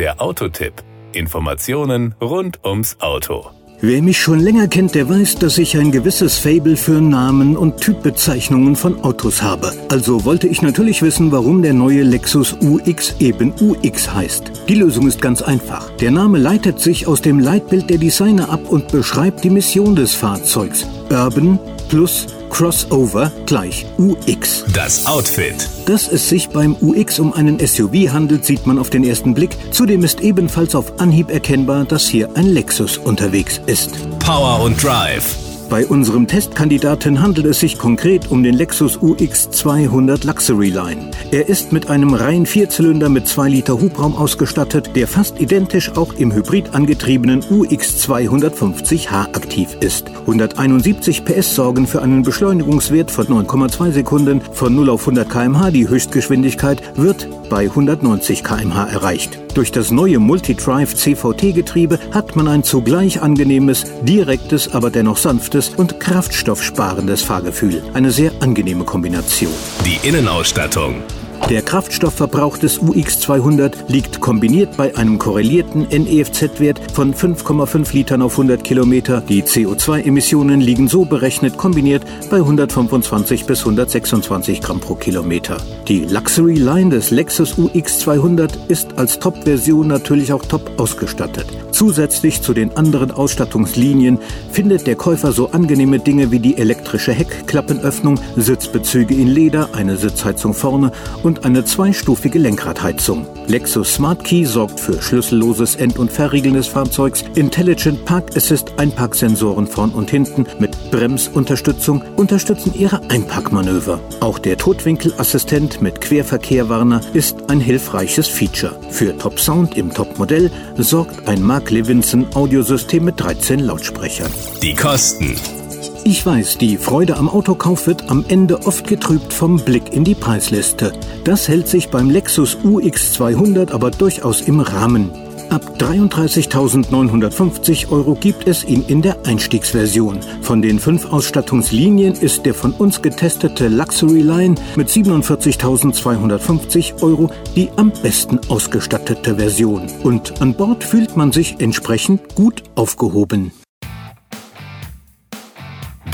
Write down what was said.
Der Autotipp. Informationen rund ums Auto. Wer mich schon länger kennt, der weiß, dass ich ein gewisses Fable für Namen und Typbezeichnungen von Autos habe. Also wollte ich natürlich wissen, warum der neue Lexus UX eben UX heißt. Die Lösung ist ganz einfach. Der Name leitet sich aus dem Leitbild der Designer ab und beschreibt die Mission des Fahrzeugs. Urban plus Crossover gleich UX. Das Outfit. Dass es sich beim UX um einen SUV handelt, sieht man auf den ersten Blick. Zudem ist ebenfalls auf Anhieb erkennbar, dass hier ein Lexus unterwegs ist. Power und Drive. Bei unserem Testkandidaten handelt es sich konkret um den Lexus UX 200 Luxury Line. Er ist mit einem reinen Vierzylinder mit 2 Liter Hubraum ausgestattet, der fast identisch auch im hybrid angetriebenen UX 250h aktiv ist. 171 PS sorgen für einen Beschleunigungswert von 9,2 Sekunden. Von 0 auf 100 km/h die Höchstgeschwindigkeit wird bei 190 km/h erreicht. Durch das neue Multidrive CVT-Getriebe hat man ein zugleich angenehmes, direktes, aber dennoch sanftes und kraftstoffsparendes Fahrgefühl. Eine sehr angenehme Kombination. Die Innenausstattung. Der Kraftstoffverbrauch des UX200 liegt kombiniert bei einem korrelierten NEFZ-Wert von 5,5 Litern auf 100 Kilometer. Die CO2-Emissionen liegen so berechnet kombiniert bei 125 bis 126 Gramm pro Kilometer. Die Luxury Line des Lexus UX200 ist als Top-Version natürlich auch top ausgestattet. Zusätzlich zu den anderen Ausstattungslinien findet der Käufer so angenehme Dinge wie die elektrische Heckklappenöffnung, Sitzbezüge in Leder, eine Sitzheizung vorne und eine zweistufige Lenkradheizung. Lexus Smart Key sorgt für schlüsselloses End- und Verriegeln des Fahrzeugs. Intelligent Park Assist Einparksensoren vorn und hinten mit Bremsunterstützung unterstützen ihre Einparkmanöver. Auch der Totwinkelassistent mit Querverkehrwarner ist ein hilfreiches Feature. Für Top Sound im Topmodell sorgt ein Mark Levinson Audiosystem mit 13 Lautsprechern. Die Kosten. Ich weiß, die Freude am Autokauf wird am Ende oft getrübt vom Blick in die Preisliste. Das hält sich beim Lexus UX200 aber durchaus im Rahmen. Ab 33.950 Euro gibt es ihn in der Einstiegsversion. Von den fünf Ausstattungslinien ist der von uns getestete Luxury Line mit 47.250 Euro die am besten ausgestattete Version. Und an Bord fühlt man sich entsprechend gut aufgehoben.